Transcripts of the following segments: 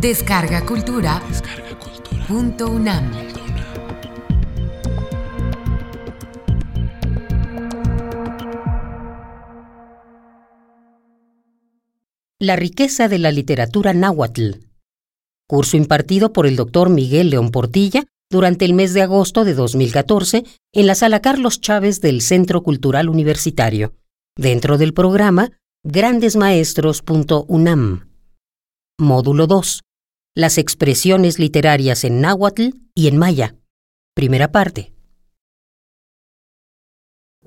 Descarga Cultura. Punto UNAM. La riqueza de la literatura náhuatl. Curso impartido por el doctor Miguel León Portilla durante el mes de agosto de 2014 en la sala Carlos Chávez del Centro Cultural Universitario, dentro del programa grandesmaestros.unam. Módulo 2. Las expresiones literarias en náhuatl y en maya. Primera parte.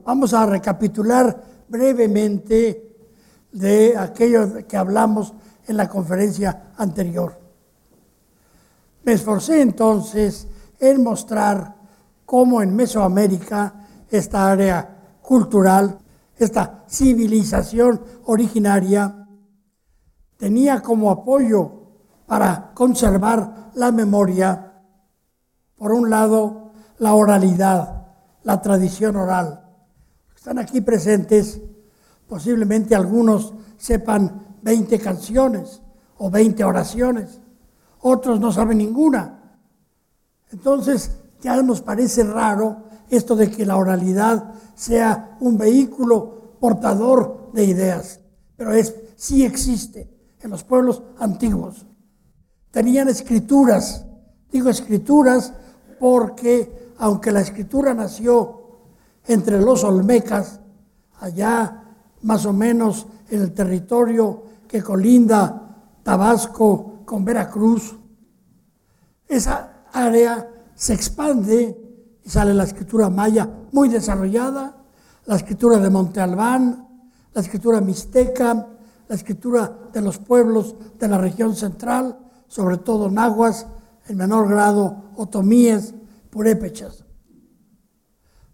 Vamos a recapitular brevemente de aquello que hablamos en la conferencia anterior. Me esforcé entonces en mostrar cómo en Mesoamérica esta área cultural, esta civilización originaria, tenía como apoyo para conservar la memoria, por un lado, la oralidad, la tradición oral. Están aquí presentes Posiblemente algunos sepan 20 canciones o 20 oraciones, otros no saben ninguna. Entonces ya nos parece raro esto de que la oralidad sea un vehículo portador de ideas, pero es, sí existe en los pueblos antiguos. Tenían escrituras, digo escrituras porque aunque la escritura nació entre los olmecas, allá más o menos en el territorio que colinda Tabasco con Veracruz. Esa área se expande y sale la escritura maya muy desarrollada, la escritura de Monte Albán, la escritura mixteca, la escritura de los pueblos de la región central, sobre todo nahuas, en menor grado otomíes, purépechas.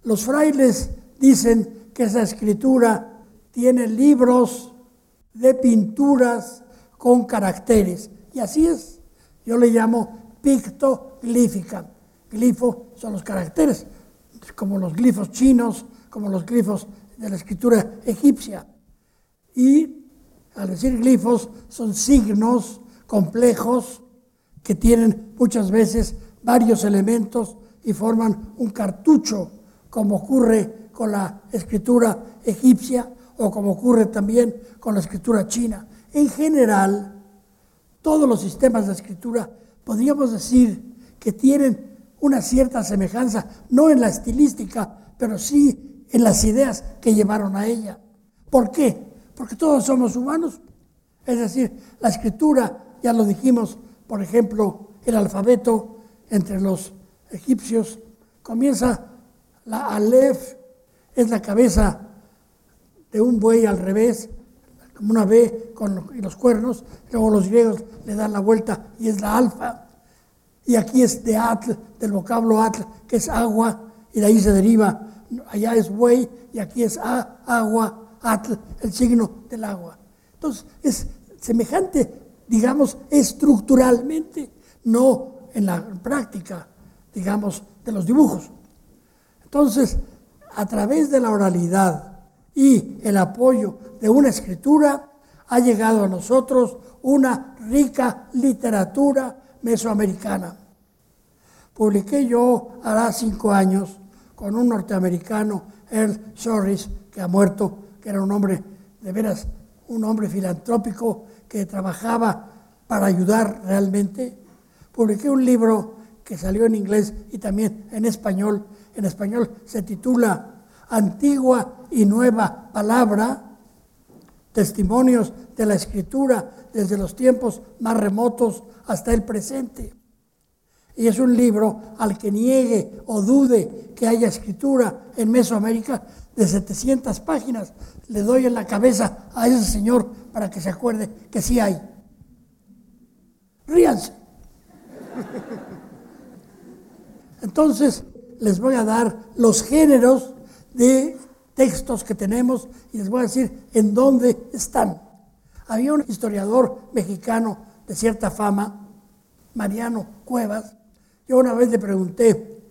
Los frailes dicen que esa escritura tiene libros de pinturas con caracteres. Y así es. Yo le llamo pictoglífica. Glifo son los caracteres, como los glifos chinos, como los glifos de la escritura egipcia. Y al decir glifos son signos complejos que tienen muchas veces varios elementos y forman un cartucho, como ocurre con la escritura egipcia o como ocurre también con la escritura china. En general, todos los sistemas de escritura podríamos decir que tienen una cierta semejanza, no en la estilística, pero sí en las ideas que llevaron a ella. ¿Por qué? Porque todos somos humanos. Es decir, la escritura, ya lo dijimos, por ejemplo, el alfabeto entre los egipcios, comienza la Aleph, es la cabeza de un buey al revés, como una B con los cuernos, luego los griegos le dan la vuelta y es la alfa. Y aquí es de atl, del vocablo atl, que es agua, y de ahí se deriva, allá es buey y aquí es agua, atl, el signo del agua. Entonces, es semejante, digamos, estructuralmente, no en la práctica, digamos, de los dibujos. Entonces, a través de la oralidad, y el apoyo de una escritura, ha llegado a nosotros una rica literatura mesoamericana. Publiqué yo hará cinco años con un norteamericano, Earl Shorris, que ha muerto, que era un hombre de veras, un hombre filantrópico que trabajaba para ayudar realmente. Publiqué un libro que salió en inglés y también en español. En español se titula Antigua y nueva palabra, testimonios de la escritura desde los tiempos más remotos hasta el presente. Y es un libro al que niegue o dude que haya escritura en Mesoamérica de 700 páginas. Le doy en la cabeza a ese señor para que se acuerde que sí hay. Ríanse. Entonces, les voy a dar los géneros de textos que tenemos y les voy a decir en dónde están. Había un historiador mexicano de cierta fama, Mariano Cuevas. Yo una vez le pregunté,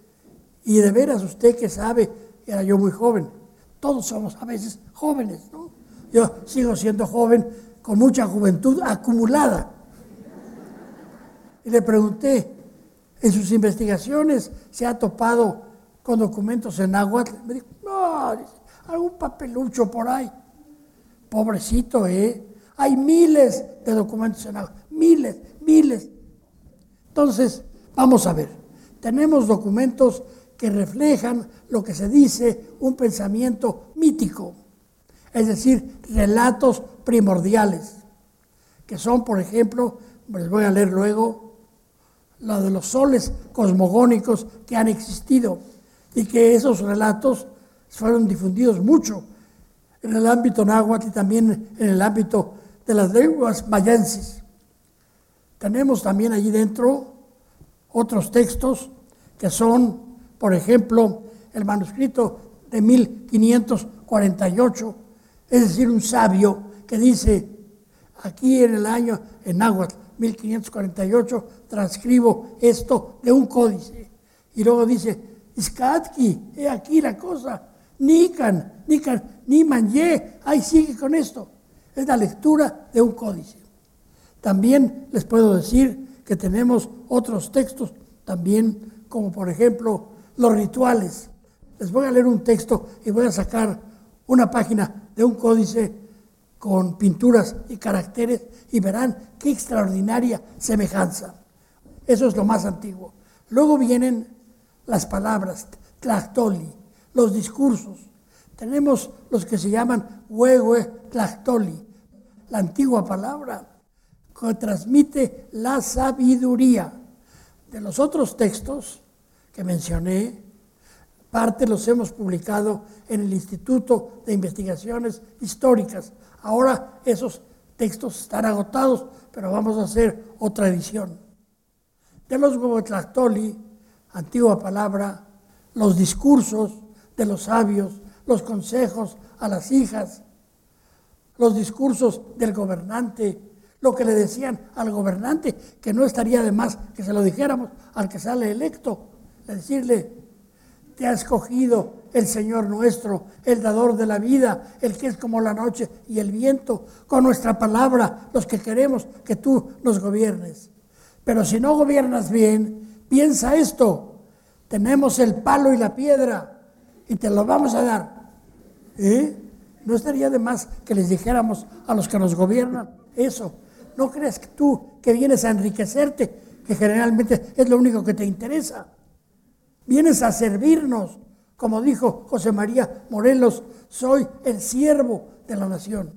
¿y de veras usted que sabe? Era yo muy joven. Todos somos a veces jóvenes, ¿no? Yo sigo siendo joven con mucha juventud acumulada. Y le pregunté, ¿en sus investigaciones se ha topado con documentos en náhuatl? Me dijo, no, algún papelucho por ahí. Pobrecito, ¿eh? Hay miles de documentos en náhuatl, miles, miles. Entonces, vamos a ver, tenemos documentos que reflejan lo que se dice un pensamiento mítico, es decir, relatos primordiales, que son, por ejemplo, les voy a leer luego, la de los soles cosmogónicos que han existido y que esos relatos fueron difundidos mucho en el ámbito náhuatl y también en el ámbito de las lenguas mayenses. Tenemos también allí dentro otros textos que son, por ejemplo, el manuscrito de 1548, es decir, un sabio que dice, aquí en el año, en náhuatl, 1548, transcribo esto de un códice. Y luego dice, Iskatki, he aquí la cosa, Nikan, Nikan, ni Manye, ahí sigue con esto. Es la lectura de un códice. También les puedo decir que tenemos otros textos, también como por ejemplo los rituales. Les voy a leer un texto y voy a sacar una página de un códice con pinturas y caracteres y verán qué extraordinaria semejanza. Eso es lo más antiguo. Luego vienen las palabras, tlactoli, los discursos. Tenemos los que se llaman huehue tlactoli, la antigua palabra que transmite la sabiduría. De los otros textos que mencioné, parte los hemos publicado en el Instituto de Investigaciones Históricas. Ahora esos textos están agotados, pero vamos a hacer otra edición. De los Huevotlactoli, antigua palabra, los discursos de los sabios, los consejos a las hijas, los discursos del gobernante, lo que le decían al gobernante, que no estaría de más que se lo dijéramos al que sale electo, decirle, te ha escogido el Señor nuestro, el dador de la vida, el que es como la noche y el viento, con nuestra palabra, los que queremos que tú nos gobiernes. Pero si no gobiernas bien, piensa esto, tenemos el palo y la piedra y te lo vamos a dar. ¿Eh? No estaría de más que les dijéramos a los que nos gobiernan eso. No creas que tú que vienes a enriquecerte, que generalmente es lo único que te interesa. Vienes a servirnos, como dijo José María Morelos, soy el siervo de la nación.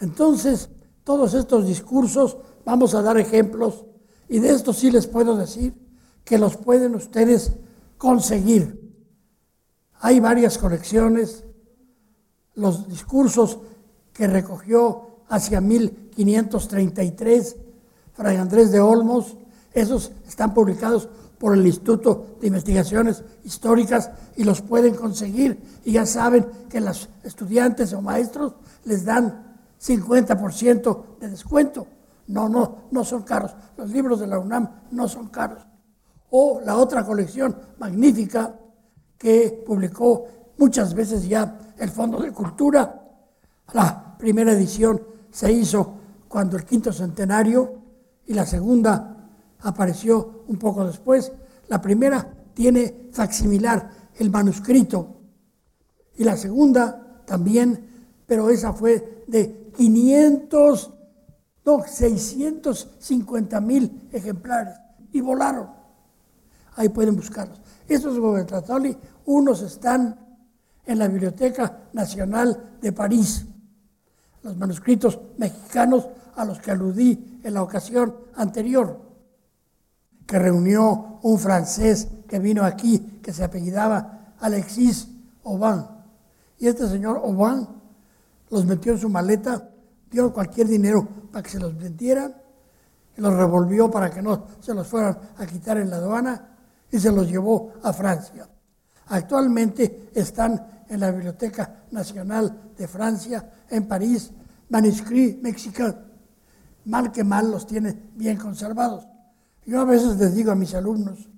Entonces, todos estos discursos, vamos a dar ejemplos, y de esto sí les puedo decir que los pueden ustedes conseguir. Hay varias colecciones, los discursos que recogió hacia 1533 Fray Andrés de Olmos, esos están publicados por el Instituto de Investigaciones Históricas y los pueden conseguir. Y ya saben que los estudiantes o maestros les dan 50% de descuento. No, no, no son caros. Los libros de la UNAM no son caros. O la otra colección magnífica que publicó muchas veces ya el Fondo de Cultura. La primera edición se hizo cuando el quinto centenario y la segunda apareció un poco después. La primera tiene facsimilar el manuscrito y la segunda también, pero esa fue de 500, no, 650 mil ejemplares y volaron. Ahí pueden buscarlos. Estos gobernatoli, unos están en la Biblioteca Nacional de París. Los manuscritos mexicanos a los que aludí en la ocasión anterior que reunió un francés que vino aquí, que se apellidaba Alexis Aubin. Y este señor Aubin los metió en su maleta, dio cualquier dinero para que se los vendieran, y los revolvió para que no se los fueran a quitar en la aduana, y se los llevó a Francia. Actualmente están en la Biblioteca Nacional de Francia, en París, manuscrits mexicanos. Mal que mal los tiene bien conservados. Yo a veces les digo a mis alumnos,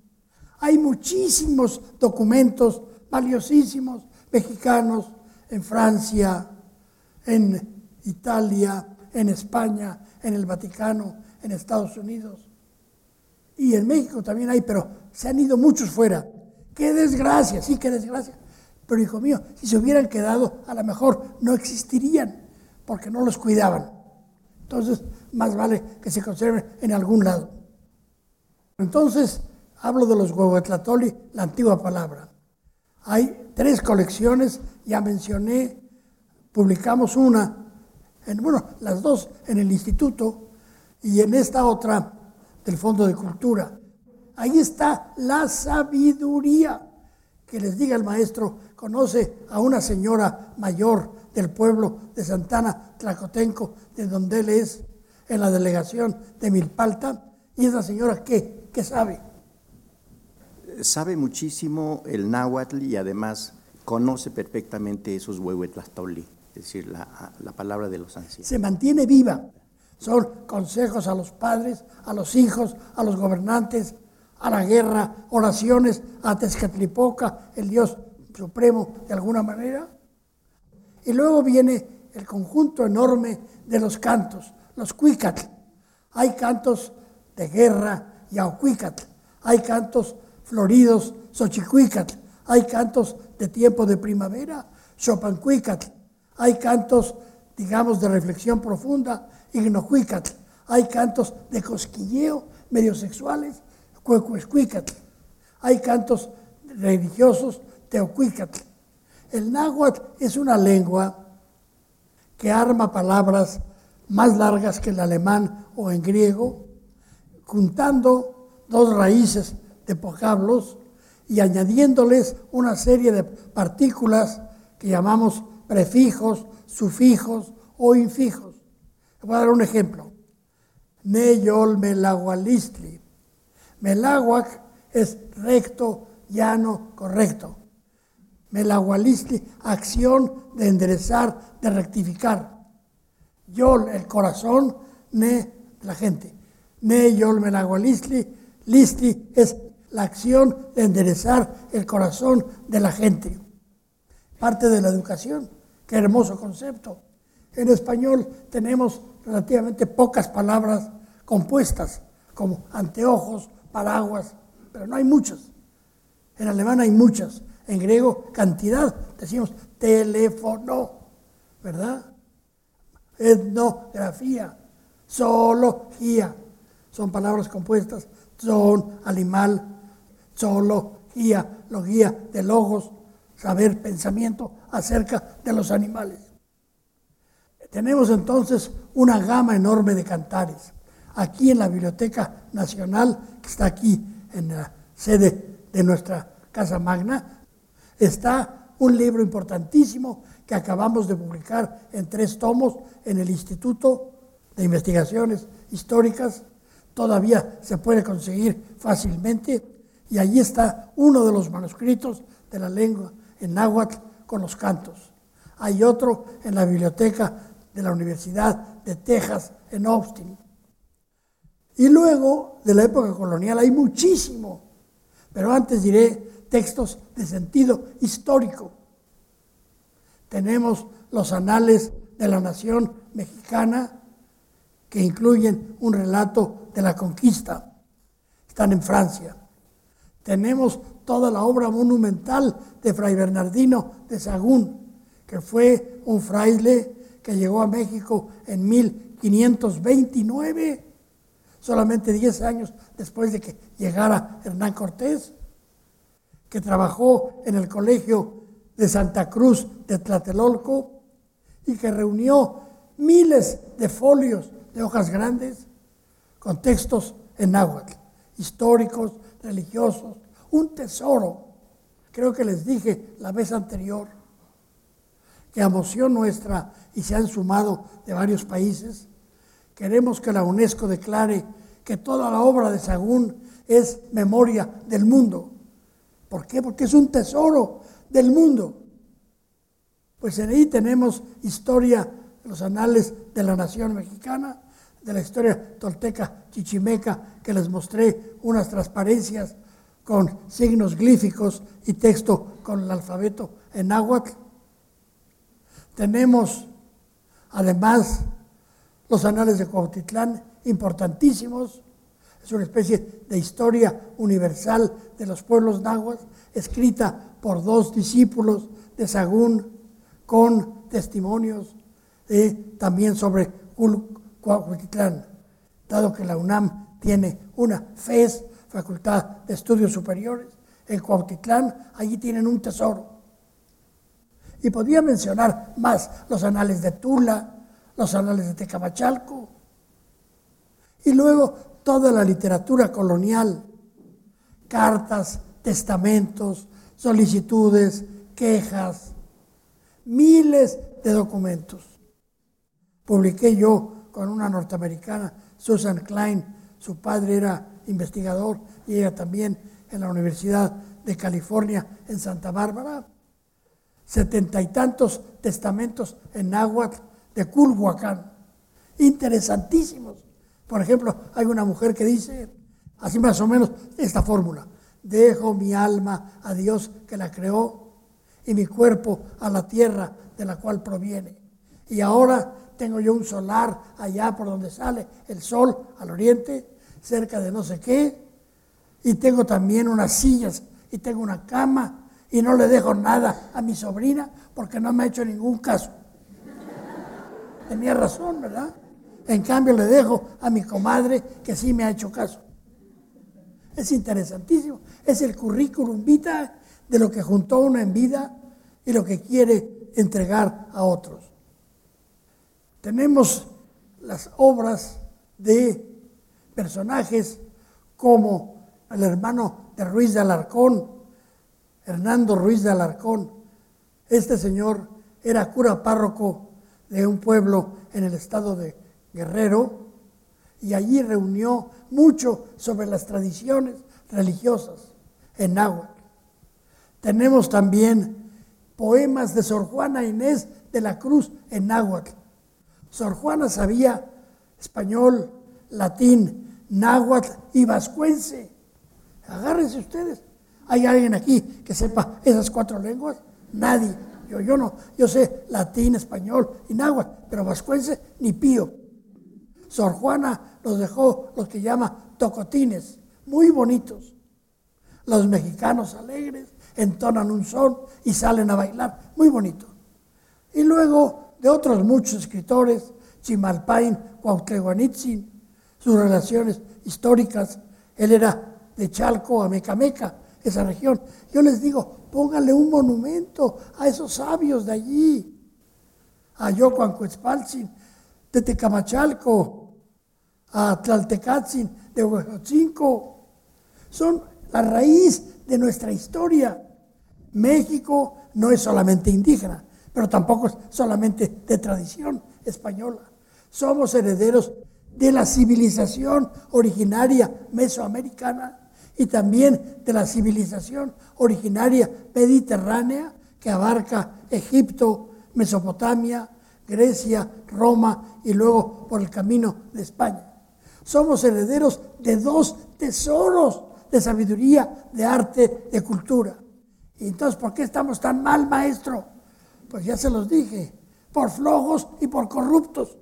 hay muchísimos documentos valiosísimos mexicanos en Francia, en Italia, en España, en el Vaticano, en Estados Unidos. Y en México también hay, pero se han ido muchos fuera. Qué desgracia, sí, qué desgracia. Pero hijo mío, si se hubieran quedado, a lo mejor no existirían, porque no los cuidaban. Entonces, más vale que se conserven en algún lado. Entonces, hablo de los huehuetlatoli, la antigua palabra. Hay tres colecciones, ya mencioné, publicamos una, en, bueno, las dos en el instituto y en esta otra del Fondo de Cultura. Ahí está la sabiduría que les diga el maestro, conoce a una señora mayor del pueblo de Santana, Tlacotenco, de donde él es, en la delegación de Milpalta, y esa señora, ¿qué? ¿Qué sabe? Sabe muchísimo el náhuatl y además conoce perfectamente esos huehuetlastoli, es decir, la, la palabra de los ancianos. Se mantiene viva. Son consejos a los padres, a los hijos, a los gobernantes, a la guerra, oraciones a Tezcatlipoca, el Dios supremo de alguna manera. Y luego viene el conjunto enorme de los cantos, los cuicatl. Hay cantos de guerra y aucuicatl. Hay cantos floridos, xochicuicatl. Hay cantos de tiempo de primavera, chopancuicatl. Hay cantos, digamos, de reflexión profunda, ignocuicatl. Hay cantos de cosquilleo, medio sexuales, cuecuescuicatl. Hay cantos religiosos, teocuicatl. El náhuatl es una lengua que arma palabras más largas que el alemán o en griego, juntando dos raíces de vocablos y añadiéndoles una serie de partículas que llamamos prefijos, sufijos o infijos. Voy a dar un ejemplo. Neyol melagualistli. Melaguac es recto, llano, correcto. Melagualistli, acción de enderezar, de rectificar. Yol, el corazón, ne, la gente. Ne yol listi es la acción de enderezar el corazón de la gente. Parte de la educación. Qué hermoso concepto. En español tenemos relativamente pocas palabras compuestas, como anteojos, paraguas, pero no hay muchas. En alemán hay muchas. En griego, cantidad. Decimos teléfono, ¿verdad? Etnografía, zoología. Son palabras compuestas. Son, animal, zoología, logía de logos, saber, pensamiento acerca de los animales. Tenemos entonces una gama enorme de cantares. Aquí en la Biblioteca Nacional, que está aquí en la sede de nuestra Casa Magna, está un libro importantísimo que acabamos de publicar en tres tomos en el Instituto de Investigaciones Históricas. Todavía se puede conseguir fácilmente y allí está uno de los manuscritos de la lengua en náhuatl con los cantos. Hay otro en la biblioteca de la Universidad de Texas en Austin. Y luego, de la época colonial, hay muchísimo, pero antes diré textos de sentido histórico. Tenemos los anales de la nación mexicana, que incluyen un relato de la conquista. Están en Francia. Tenemos toda la obra monumental de Fray Bernardino de Sagún, que fue un fraile que llegó a México en 1529, solamente 10 años después de que llegara Hernán Cortés, que trabajó en el colegio de Santa Cruz de Tlatelolco y que reunió miles de folios de hojas grandes con textos en náhuatl, históricos, religiosos, un tesoro. Creo que les dije la vez anterior que a moción nuestra y se han sumado de varios países, queremos que la UNESCO declare que toda la obra de Sagún es memoria del mundo. ¿Por qué? Porque es un tesoro del mundo. Pues en ahí tenemos historia, los anales de la nación mexicana, de la historia tolteca chichimeca, que les mostré unas transparencias con signos glíficos y texto con el alfabeto en náhuatl. Tenemos además los anales de Cuautitlán, importantísimos, Es una especie de historia universal de los pueblos náhuatl, escrita por dos discípulos de Sagún, con testimonios también sobre Cuautitlán, dado que la UNAM tiene una FES, Facultad de Estudios Superiores, en Cuautitlán, allí tienen un tesoro. Y podría mencionar más los anales de Tula, los anales de Tecamachalco, y luego toda la literatura colonial, cartas, testamentos, solicitudes, quejas, miles de documentos. Publiqué yo con una norteamericana, Susan Klein, su padre era investigador y ella también en la Universidad de California en Santa Bárbara, setenta y tantos testamentos en náhuatl de Culhuacán, interesantísimos. Por ejemplo, hay una mujer que dice, así más o menos, esta fórmula, dejo mi alma a Dios que la creó y mi cuerpo a la tierra de la cual proviene. Y ahora tengo yo un solar allá por donde sale el sol al oriente, cerca de no sé qué, y tengo también unas sillas y tengo una cama y no le dejo nada a mi sobrina porque no me ha hecho ningún caso. Tenía razón, ¿verdad? En cambio le dejo a mi comadre que sí me ha hecho caso. Es interesantísimo. Es el currículum vitae de lo que juntó uno en vida y lo que quiere entregar a otros. Tenemos las obras de personajes como el hermano de Ruiz de Alarcón, Hernando Ruiz de Alarcón. Este señor era cura párroco de un pueblo en el estado de Guerrero y allí reunió mucho sobre las tradiciones religiosas en náhuatl. Tenemos también poemas de Sor Juana Inés de la Cruz en náhuatl. Sor Juana sabía español, latín, náhuatl y vascuense. Agárrense ustedes. ¿Hay alguien aquí que sepa esas cuatro lenguas? Nadie. Yo, yo no. Yo sé latín, español y náhuatl, pero vascuense ni pío. Sor Juana nos dejó los que llama tocotines, muy bonitos. Los mexicanos alegres entonan un son y salen a bailar, muy bonito. Y luego de otros muchos escritores, Chimalpain, Cuauhtleguanitzin, sus relaciones históricas, él era de Chalco a Mecameca, esa región. Yo les digo, póngale un monumento a esos sabios de allí, a Yocuancuetzpaltzin, de Tecamachalco, a Tlaltecatzin, de Huejotzinco. Son la raíz de nuestra historia. México no es solamente indígena, pero tampoco es solamente de tradición española. Somos herederos de la civilización originaria mesoamericana y también de la civilización originaria mediterránea que abarca Egipto, Mesopotamia, Grecia, Roma y luego por el camino de España. Somos herederos de dos tesoros de sabiduría, de arte, de cultura. Entonces, ¿por qué estamos tan mal, maestro? Pues ya se los dije, por flojos y por corruptos.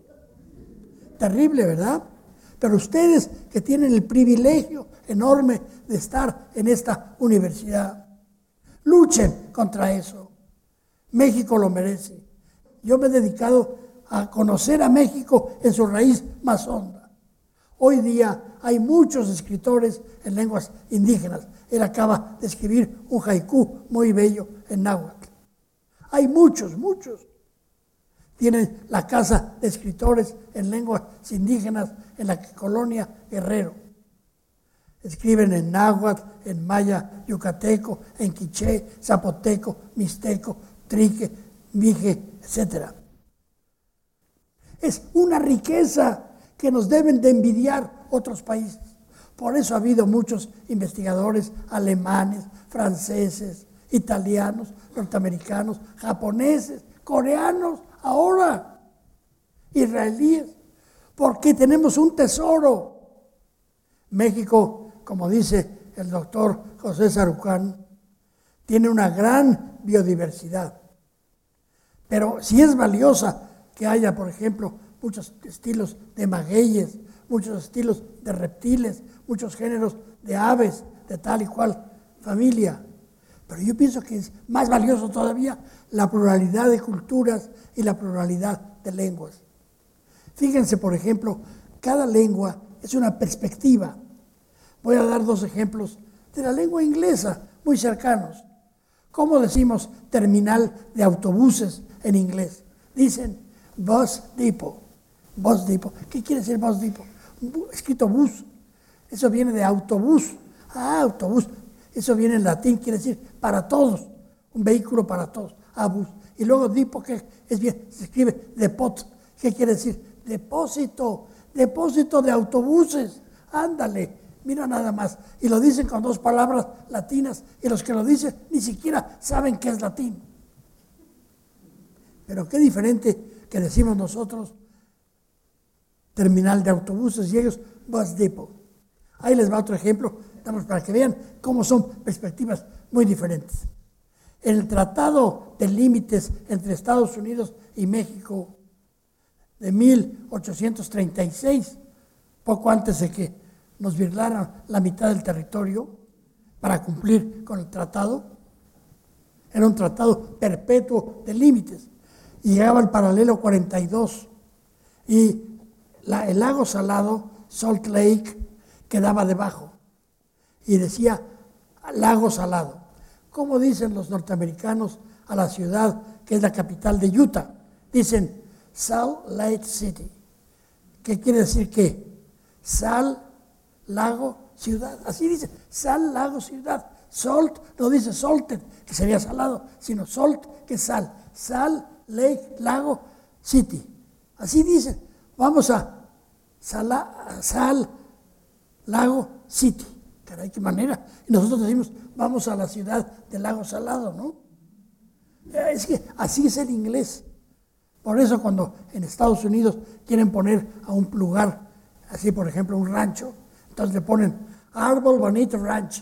Terrible, ¿verdad? Pero ustedes que tienen el privilegio enorme de estar en esta universidad, luchen contra eso. México lo merece. Yo me he dedicado a conocer a México en su raíz más honda. Hoy día hay muchos escritores en lenguas indígenas. Él acaba de escribir un haiku muy bello en náhuatl. Hay muchos, muchos. Tienen la casa de escritores en lenguas indígenas en la colonia Guerrero. Escriben en náhuatl, en maya yucateco, en quiché, zapoteco, mixteco, trique, mije, etc. Es una riqueza que nos deben de envidiar otros países. Por eso ha habido muchos investigadores alemanes, franceses, italianos, norteamericanos, japoneses, coreanos, ahora israelíes, porque tenemos un tesoro. México, como dice el doctor José Sarucán, tiene una gran biodiversidad. Pero si es valiosa que haya, por ejemplo, muchos estilos de magueyes, muchos estilos de reptiles, muchos géneros de aves, de tal y cual familia. Pero yo pienso que es más valioso todavía la pluralidad de culturas y la pluralidad de lenguas. Fíjense, por ejemplo, cada lengua es una perspectiva. Voy a dar dos ejemplos de la lengua inglesa, muy cercanos. ¿Cómo decimos terminal de autobuses en inglés? Dicen bus depot. Bus depot. ¿Qué quiere decir bus depot? Escrito bus. Eso viene de autobús. Ah, autobús. Eso viene en latín, quiere decir para todos. Un vehículo para todos. Ah, bus. Y luego depot, que es bien, se escribe depot. ¿Qué quiere decir? Depósito. Depósito de autobuses. Ándale. Mira nada más. Y lo dicen con dos palabras latinas. Y los que lo dicen ni siquiera saben qué es latín. Pero qué diferente que decimos nosotros terminal de autobuses y ellos bus depot. Ahí les va otro ejemplo, para que vean cómo son perspectivas muy diferentes. En el Tratado de Límites entre Estados Unidos y México de 1836, poco antes de que nos virlaran la mitad del territorio para cumplir con el tratado, era un tratado perpetuo de límites y llegaba al paralelo 42 y el lago salado, Salt Lake, quedaba debajo y decía lago salado. ¿Cómo dicen los norteamericanos a la ciudad que es la capital de Utah? Dicen Salt Lake City. ¿Qué quiere decir que? Sal, lago, ciudad. Así dice, sal, lago, ciudad. Salt no dice salted, que sería salado, sino salt, que es sal. Sal, lake, lago, city. Así dice. Vamos a sal, lago, city. Caray, qué manera. Y nosotros decimos, vamos a la ciudad del lago salado, ¿no? Eh, es que así es el inglés. Por eso cuando en Estados Unidos quieren poner a un lugar, así por ejemplo un rancho, entonces le ponen Árbol Bonito Ranch.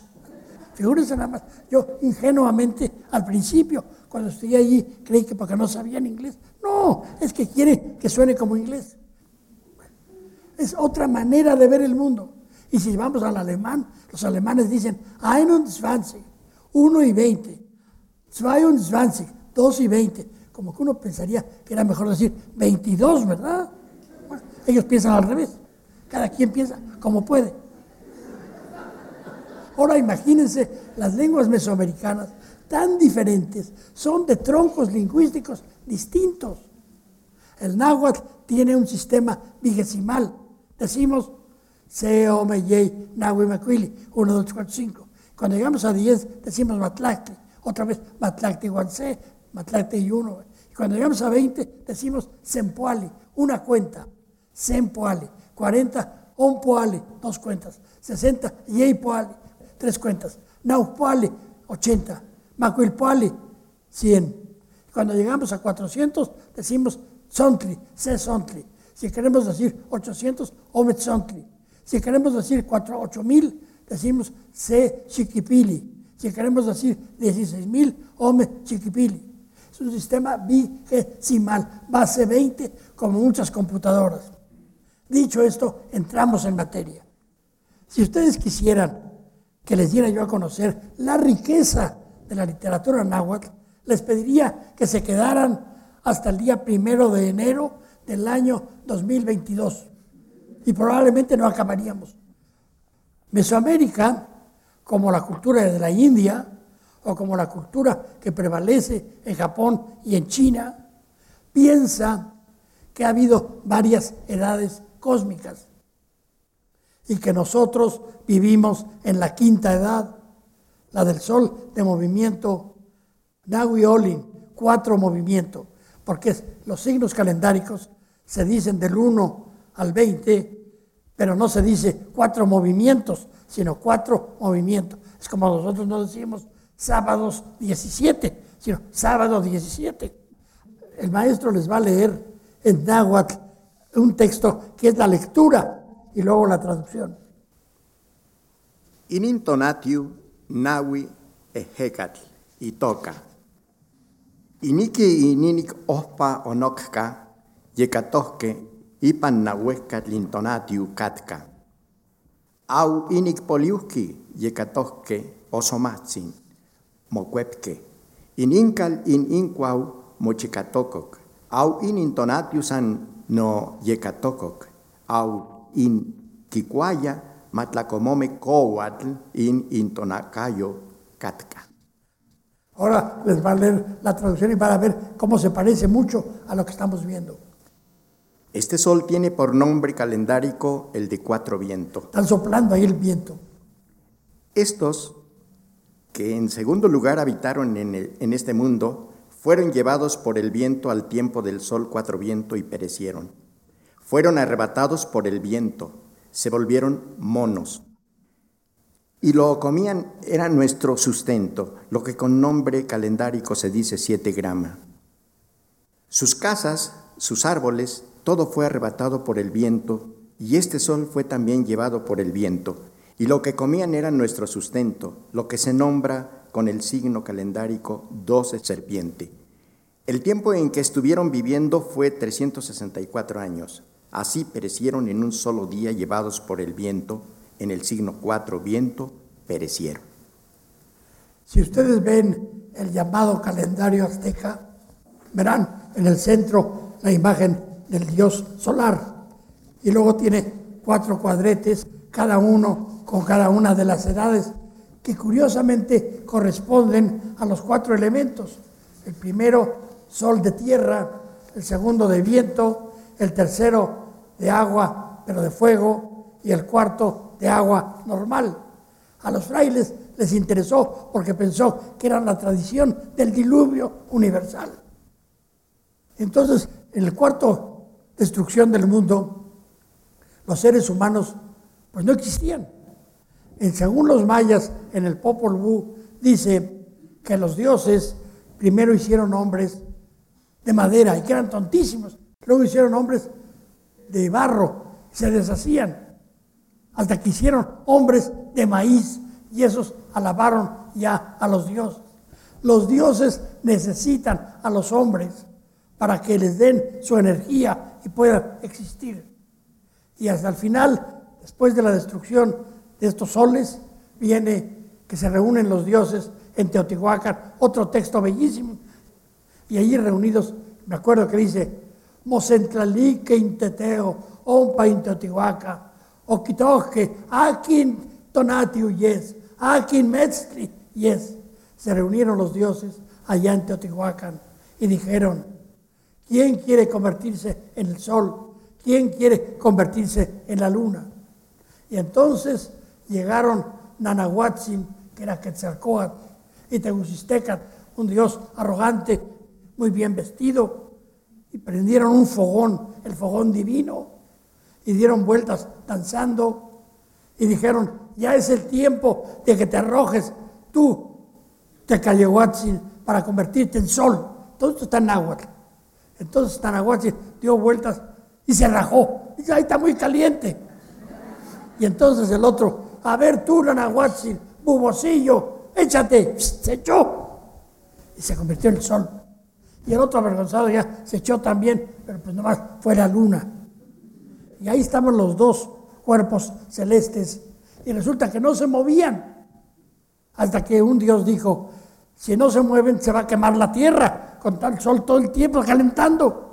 Figúrense nada más, yo ingenuamente al principio, cuando estuve allí, creí que porque no sabían inglés. No, es que quiere que suene como inglés. Es otra manera de ver el mundo. Y si vamos al alemán, los alemanes dicen 21, 1 y 20, 22, 2 y 20. Como que uno pensaría que era mejor decir 22, ¿verdad? ellos piensan al revés. Cada quien piensa como puede. Ahora imagínense las lenguas mesoamericanas tan diferentes, son de troncos lingüísticos distintos. El náhuatl tiene un sistema vigesimal. Decimos C, O, M, Y, Nahui, Macuili, 1, 2, 4, 5. Cuando llegamos a 10, decimos Matlacti. Otra vez Matlacti, C, Matlacti 1. Y cuando llegamos a 20, decimos Sempoali, una cuenta. Sempoali. 40, Ompoali, dos cuentas. 60, Yeipoali, tres cuentas. Naupoali, 80. Macuilpoali, 100. Cuando llegamos a 400, decimos Sontli, C Sontli. Si queremos decir 800, Omet Sontli. Si queremos decir 8000, decimos C Chiquipili. Si queremos decir 16000, Omet Chiquipili. Es un sistema vigesimal, base 20, como muchas computadoras. Dicho esto, entramos en materia. Si ustedes quisieran que les diera yo a conocer la riqueza de la literatura náhuatl, les pediría que se quedaran hasta el día primero de enero del año 2022 y probablemente no acabaríamos. Mesoamérica, como la cultura de la India o como la cultura que prevalece en Japón y en China, piensa que ha habido varias edades cósmicas y que nosotros vivimos en la quinta edad, la del sol de movimiento Nahui Olin, cuatro movimientos, porque los signos calendáricos se dicen del 1 al 20, pero no se dice cuatro movimientos, sino cuatro movimientos. Es como nosotros no decimos sábados 17, sino sábado 17. El maestro les va a leer en náhuatl un texto que es la lectura y luego la traducción. Inintonatiu nawi ehekatl y toca. Iniki ininik ospa onokka yekatoske ipan lintonatiu katka. Au inik poliuski yekatohke osomatsin, mokuepke. In inkal in inkwau mochikatokok. Au in intonatiusan no yekatokok. Au in kikuaya matlakomome kowatl in intonacayo katka. Ahora les va a leer la traducción y van a ver cómo se parece mucho a lo que estamos viendo. Este sol tiene por nombre calendárico el de cuatro vientos. Están soplando ahí el viento. Estos, que en segundo lugar habitaron en, en este mundo, fueron llevados por el viento al tiempo del sol cuatro vientos y perecieron. Fueron arrebatados por el viento, se volvieron monos. Y lo comían era nuestro sustento, lo que con nombre calendárico se dice siete grama. Sus casas, sus árboles, todo fue arrebatado por el viento, y este sol fue también llevado por el viento. Y lo que comían era nuestro sustento, lo que se nombra con el signo calendárico doce serpiente. El tiempo en que estuvieron viviendo fue 364 años. Así perecieron en un solo día llevados por el viento, en el signo cuatro viento, perecieron. Si ustedes ven el llamado calendario azteca, verán en el centro la imagen del dios solar y luego tiene cuatro cuadretes, cada uno con cada una de las edades que curiosamente corresponden a los cuatro elementos. El primero, sol de tierra, el segundo de viento, el tercero de agua, pero de fuego, y el cuarto de agua normal. A los frailes les interesó porque pensó que era la tradición del diluvio universal. Entonces, en el cuarto destrucción del mundo, los seres humanos pues no existían. En, según los mayas, en el Popol Vuh, dice que los dioses primero hicieron hombres de madera y que eran tontísimos. Luego hicieron hombres de barro, se deshacían, hasta que hicieron hombres de maíz y esos alabaron ya a los dioses. Los dioses necesitan a los hombres para que les den su energía y puedan existir. Y hasta el final, después de la destrucción de estos soles, viene que se reúnen los dioses en Teotihuacán, otro texto bellísimo. Y allí reunidos, me acuerdo que dice, Mocentlalique inteteo, ompa inteotihuaca, oquitoje, akin tonatiu yes, akin metzli yes. Se reunieron los dioses allá en Teotihuacán y dijeron, ¿quién quiere convertirse en el sol? ¿Quién quiere convertirse en la luna? Y entonces llegaron Nanahuatzin, que era Quetzalcóatl, y Tegucistecat, un dios arrogante, muy bien vestido, y prendieron un fogón, el fogón divino, y dieron vueltas danzando y dijeron, ya es el tiempo de que te arrojes tú, Tecayehuatzin, para convertirte en sol. Todo esto está en náhuatl. Entonces Tanahuatzin dio vueltas y se rajó. Dice, ahí está muy caliente. Y entonces el otro, a ver tú, Tanahuatzin, bubosillo, échate. Se echó. Y se convirtió en el sol. Y el otro avergonzado ya se echó también, pero pues nomás fue la luna. Y ahí estaban los dos cuerpos celestes. Y resulta que no se movían. Hasta que un Dios dijo, si no se mueven se va a quemar la tierra con tal sol todo el tiempo calentando.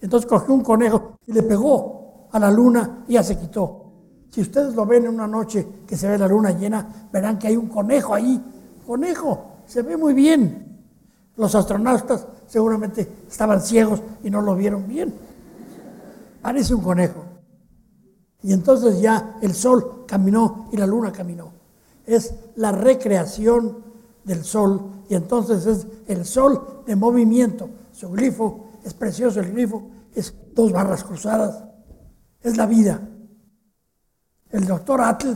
Entonces cogió un conejo y le pegó a la luna y ya se quitó. Si ustedes lo ven en una noche que se ve la luna llena, verán que hay un conejo ahí. Conejo, se ve muy bien. Los astronautas seguramente estaban ciegos y no lo vieron bien. Parece un conejo. Y entonces ya el sol caminó y la luna caminó. Es la recreación del sol y entonces es el sol de movimiento. Su glifo es precioso, el glifo es dos barras cruzadas. Es la vida. El doctor Atl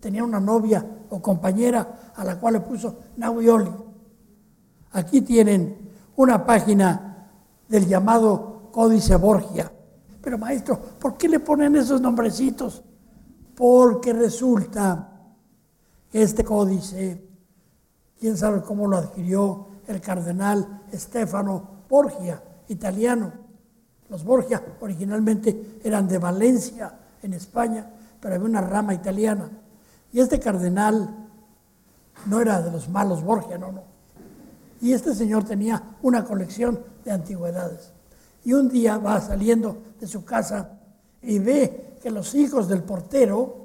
tenía una novia o compañera a la cual le puso Nahuioli. Aquí tienen una página del llamado Códice Borgia. Pero maestro, ¿por qué le ponen esos nombrecitos? Porque resulta que este códice, quién sabe cómo lo adquirió el cardenal Stefano Borgia, italiano. Los Borgia originalmente eran de Valencia, en España, pero había una rama italiana. Y este cardenal no era de los malos Borgia, no, no. Y este señor tenía una colección de antigüedades. Y un día va saliendo de su casa y ve que los hijos del portero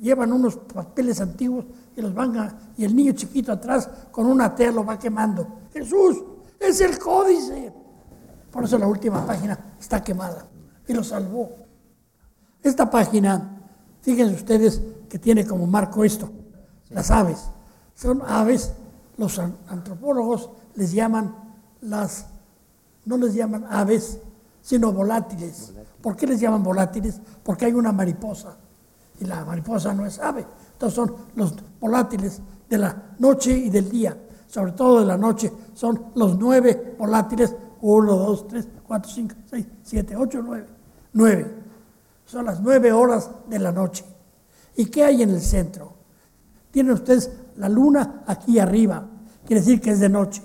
llevan unos papeles antiguos y los van a, y el niño chiquito atrás con una tea lo va quemando. Jesús, es el códice. Por eso la última página está quemada y lo salvó. Esta página, fíjense ustedes que tiene como marco esto, las aves. Son aves, los antropólogos les llaman las, no les llaman aves, sino volátiles. ¿Por qué les llaman volátiles? Porque hay una mariposa y la mariposa no es ave. Entonces son los volátiles de la noche y del día, sobre todo de la noche. Son los nueve volátiles, 1, 2, 3, 4, 5, 6, 7, 8, 9. 9. Son las nueve horas de la noche. ¿Y qué hay en el centro? Tienen ustedes la luna aquí arriba, quiere decir que es de noche.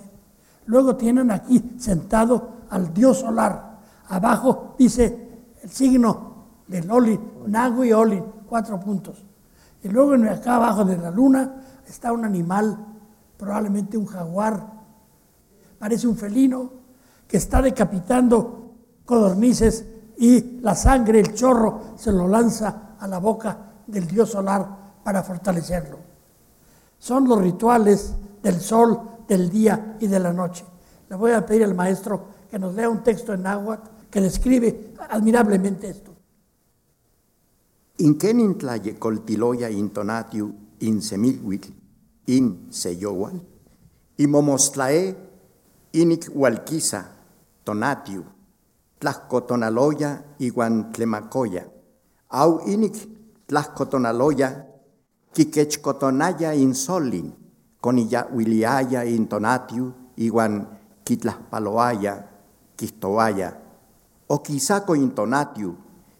Luego tienen aquí sentado al dios solar. Abajo dice el signo del Olin, Nagu y Olin, cuatro puntos. Y luego acá abajo de la luna está un animal, probablemente un jaguar, parece un felino, que está decapitando codornices y la sangre, el chorro, se lo lanza a la boca del dios solar para fortalecerlo. Son los rituales del sol, del día y de la noche. Le voy a pedir al maestro que nos lea un texto en náhuatl que describe admirablemente esto. Inkenin coltiloya intonatiu in semilhuitl in seyowal, y momostlae inik hualquiza tonatiu, tlascotonaloya iguan tlemacoya, au inik tlascotonaloya quiquechcotonaya in solin, conilla huiliaya in tonatiu iguan quitlaspaloaya, quistoaya, o quisaco in tonatiu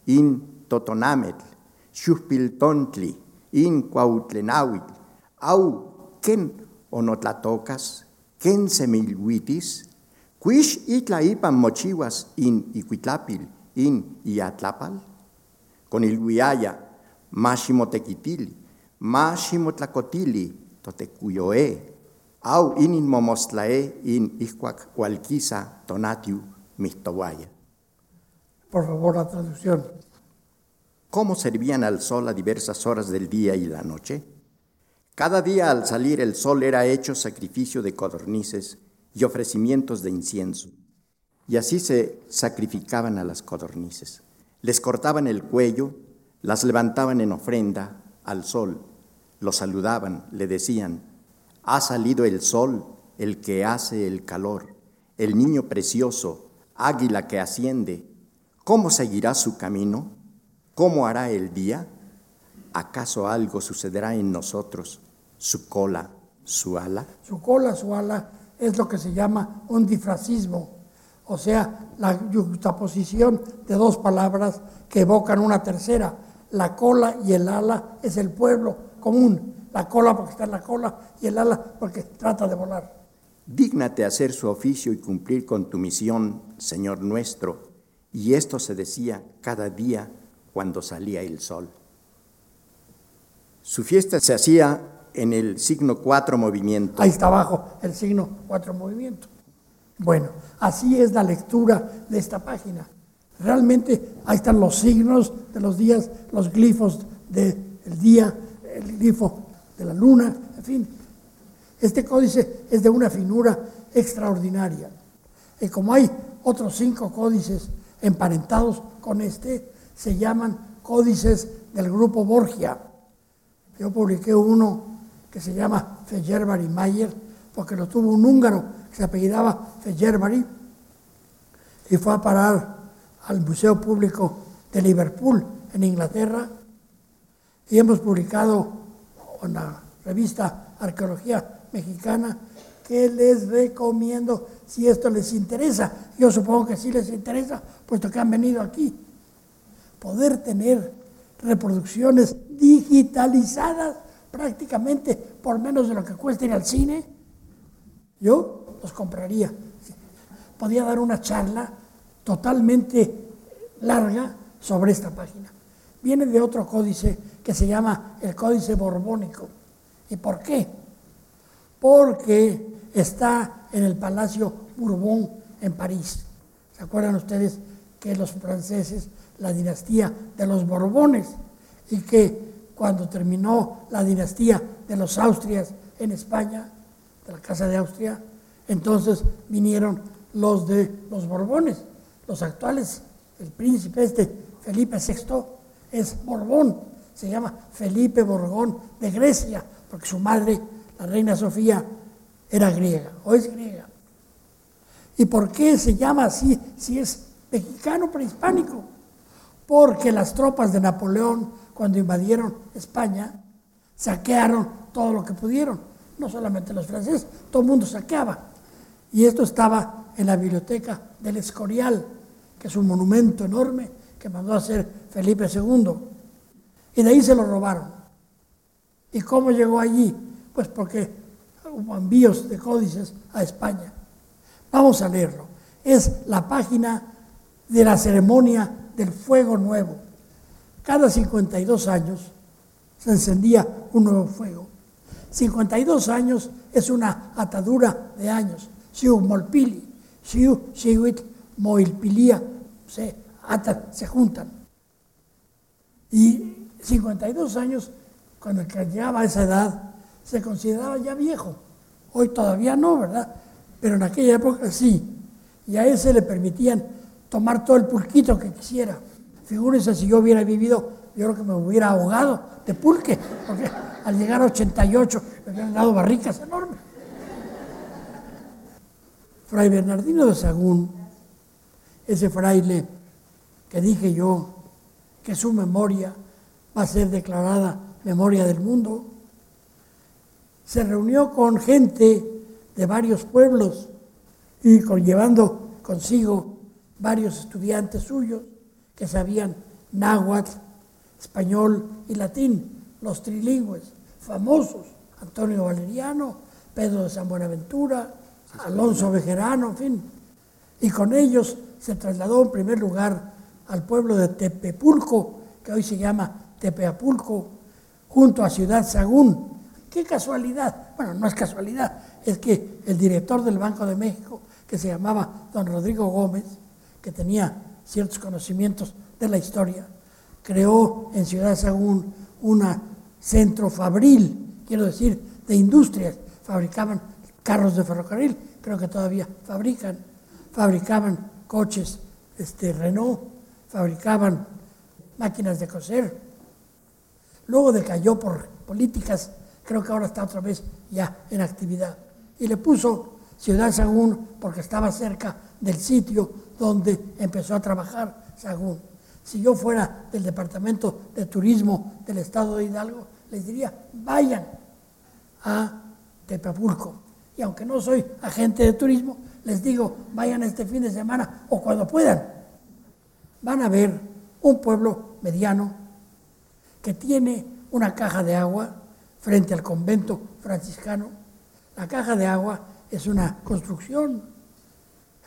in totonametl, xuspiltontli, in cuautlenauitl, au ken onotlatocas, ken semilhuitis, cuix itla ipan mochiwas in icuitlapil, in iatlapal, con il guiaya, maximotequitili, maximotlacotili, totecuyoe, au inin momostlae in ihcuac cualquiza tonatiu mistowaya. Por favor, la traducción cómo servían al sol a diversas horas del día y la noche. Cada día al salir el sol era hecho sacrificio de codornices y ofrecimientos de incienso. Y así se sacrificaban a las codornices. Les cortaban el cuello, las levantaban en ofrenda al sol, lo saludaban, le decían, ha salido el sol, el que hace el calor, el niño precioso, águila que asciende, ¿cómo seguirá su camino? ¿Cómo hará el día? ¿Acaso algo sucederá en nosotros? ¿Su cola, su ala? Su cola, su ala es lo que se llama un difracismo, o sea, la juxtaposición de dos palabras que evocan una tercera. La cola y el ala es el pueblo común. La cola porque está en la cola y el ala porque trata de volar. Dígnate hacer su oficio y cumplir con tu misión, Señor nuestro. Y esto se decía cada día cuando salía el sol. Su fiesta se hacía en el signo cuatro movimiento. Ahí está abajo el signo cuatro movimiento. Bueno, así es la lectura de esta página. Realmente ahí están los signos de los días, los glifos del día, el glifo de la luna, en fin. Este códice es de una finura extraordinaria. Y como hay otros cinco códices emparentados con este, se llaman códices del grupo Borgia. Yo publiqué uno que se llama Feyerbari Mayer, porque lo tuvo un húngaro que se apellidaba Feyerbari y fue a parar al Museo Público de Liverpool, en Inglaterra, y hemos publicado en la revista Arqueología Mexicana que les recomiendo si esto les interesa. Yo supongo que sí les interesa, puesto que han venido aquí poder tener reproducciones digitalizadas prácticamente por menos de lo que cuesta ir al cine, yo los compraría. Podía dar una charla totalmente larga sobre esta página. Viene de otro códice que se llama el Códice Borbónico. ¿Y por qué? Porque está en el Palacio Bourbon en París. ¿Se acuerdan ustedes que los franceses, la dinastía de los Borbones, y que cuando terminó la dinastía de los Austrias en España, de la Casa de Austria, entonces vinieron los de los Borbones, los actuales, el príncipe este, Felipe VI, es Borbón, se llama Felipe Borbón de Grecia, porque su madre, la reina Sofía, era griega, o es griega. ¿Y por qué se llama así si es mexicano prehispánico? Porque las tropas de Napoleón, cuando invadieron España, saquearon todo lo que pudieron. No solamente los franceses, todo el mundo saqueaba. Y esto estaba en la biblioteca del Escorial, que es un monumento enorme que mandó a hacer Felipe II. Y de ahí se lo robaron. ¿Y cómo llegó allí? Pues porque hubo envíos de códices a España. Vamos a leerlo. Es la página de la ceremonia del fuego nuevo. Cada 52 años se encendía un nuevo fuego. 52 años es una atadura de años. Siu molpili, siu siwit moilpilia, se se juntan. Y 52 años, cuando llegaba a esa edad, se consideraba ya viejo. Hoy todavía no, ¿verdad? Pero en aquella época sí. Y a ese le permitían tomar todo el pulquito que quisiera. Figúrense si yo hubiera vivido, yo creo que me hubiera ahogado de pulque, porque al llegar a 88 me habían dado barricas enormes. Fray Bernardino de Sagún, ese fraile que dije yo que su memoria va a ser declarada memoria del mundo, se reunió con gente de varios pueblos y con, llevando consigo varios estudiantes suyos que sabían náhuatl, español y latín, los trilingües famosos, Antonio Valeriano, Pedro de San Buenaventura, Alonso Bejerano, en fin. Y con ellos se trasladó en primer lugar al pueblo de Tepepulco, que hoy se llama Tepeapulco, junto a Ciudad Sagún. ¡Qué casualidad! Bueno, no es casualidad, es que el director del Banco de México, que se llamaba don Rodrigo Gómez, que tenía ciertos conocimientos de la historia, creó en Ciudad Sagún un centro fabril, quiero decir, de industrias. Fabricaban carros de ferrocarril, creo que todavía fabrican, fabricaban coches este, Renault, fabricaban máquinas de coser. Luego decayó por políticas, creo que ahora está otra vez ya en actividad y le puso Ciudad Sagún porque estaba cerca del sitio donde empezó a trabajar Sagún. Si yo fuera del Departamento de Turismo del Estado de Hidalgo, les diría, vayan a Tepapulco. Y aunque no soy agente de turismo, les digo, vayan este fin de semana o cuando puedan. Van a ver un pueblo mediano que tiene una caja de agua frente al convento franciscano la caja de agua es una construcción.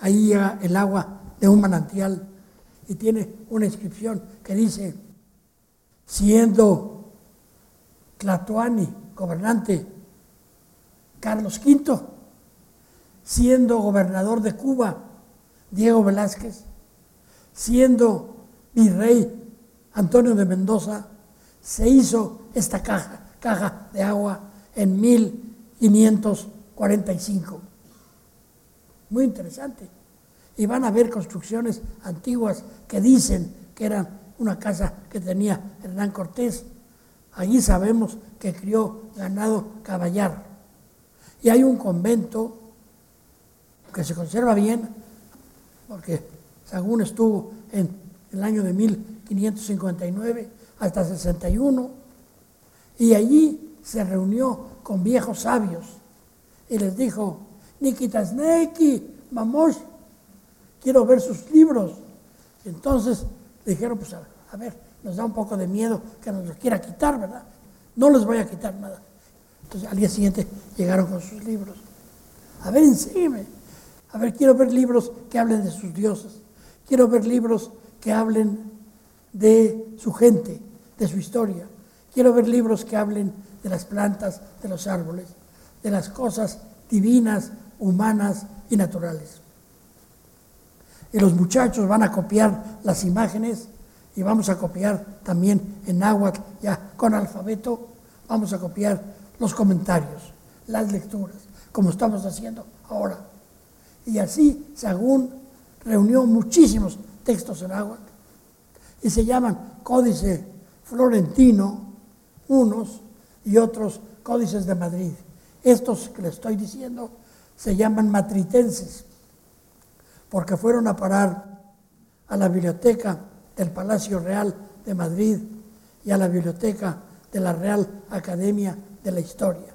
Ahí llega el agua de un manantial y tiene una inscripción que dice, siendo Tlatoani gobernante Carlos V, siendo gobernador de Cuba Diego Velázquez, siendo virrey Antonio de Mendoza, se hizo esta caja, caja de agua en mil 545. Muy interesante. Y van a ver construcciones antiguas que dicen que eran una casa que tenía Hernán Cortés. Allí sabemos que crió ganado caballar. Y hay un convento que se conserva bien, porque Sagún estuvo en el año de 1559 hasta 61, y allí se reunió con viejos sabios y les dijo, Nikitasneki, vamos, quiero ver sus libros. Entonces dijeron, pues a, ver, nos da un poco de miedo que nos los quiera quitar, ¿verdad? No les voy a quitar nada. Entonces al día siguiente llegaron con sus libros. A ver, enséñeme. A ver, quiero ver libros que hablen de sus dioses. Quiero ver libros que hablen de su gente, de su historia. Quiero ver libros que hablen de las plantas, de los árboles, de las cosas divinas, humanas y naturales. Y los muchachos van a copiar las imágenes y vamos a copiar también en náhuatl, ya con alfabeto, vamos a copiar los comentarios, las lecturas, como estamos haciendo ahora. Y así Sagún reunió muchísimos textos en náhuatl y se llaman Códice Florentino, unos y otros códices de Madrid. Estos que les estoy diciendo se llaman matritenses, porque fueron a parar a la biblioteca del Palacio Real de Madrid y a la biblioteca de la Real Academia de la Historia.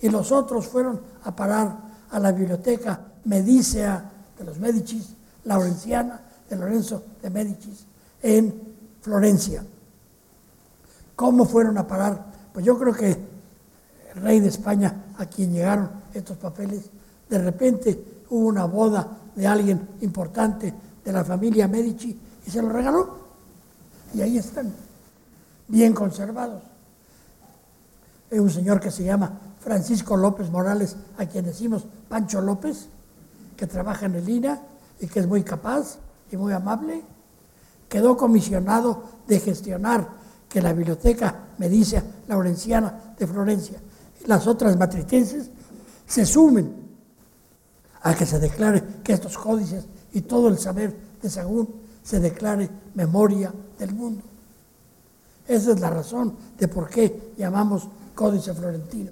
Y los otros fueron a parar a la biblioteca Medicea de los Medicis, Laurenciana de Lorenzo de Medicis, en Florencia. ¿Cómo fueron a parar? Pues yo creo que el rey de España, a quien llegaron estos papeles, de repente hubo una boda de alguien importante de la familia Medici y se lo regaló. Y ahí están, bien conservados. Hay un señor que se llama Francisco López Morales, a quien decimos Pancho López, que trabaja en el INA y que es muy capaz y muy amable. Quedó comisionado de gestionar que la biblioteca Medicia Laurenciana de Florencia y las otras matritenses se sumen a que se declare que estos códices y todo el saber de Sagún se declare memoria del mundo. Esa es la razón de por qué llamamos Códice Florentino.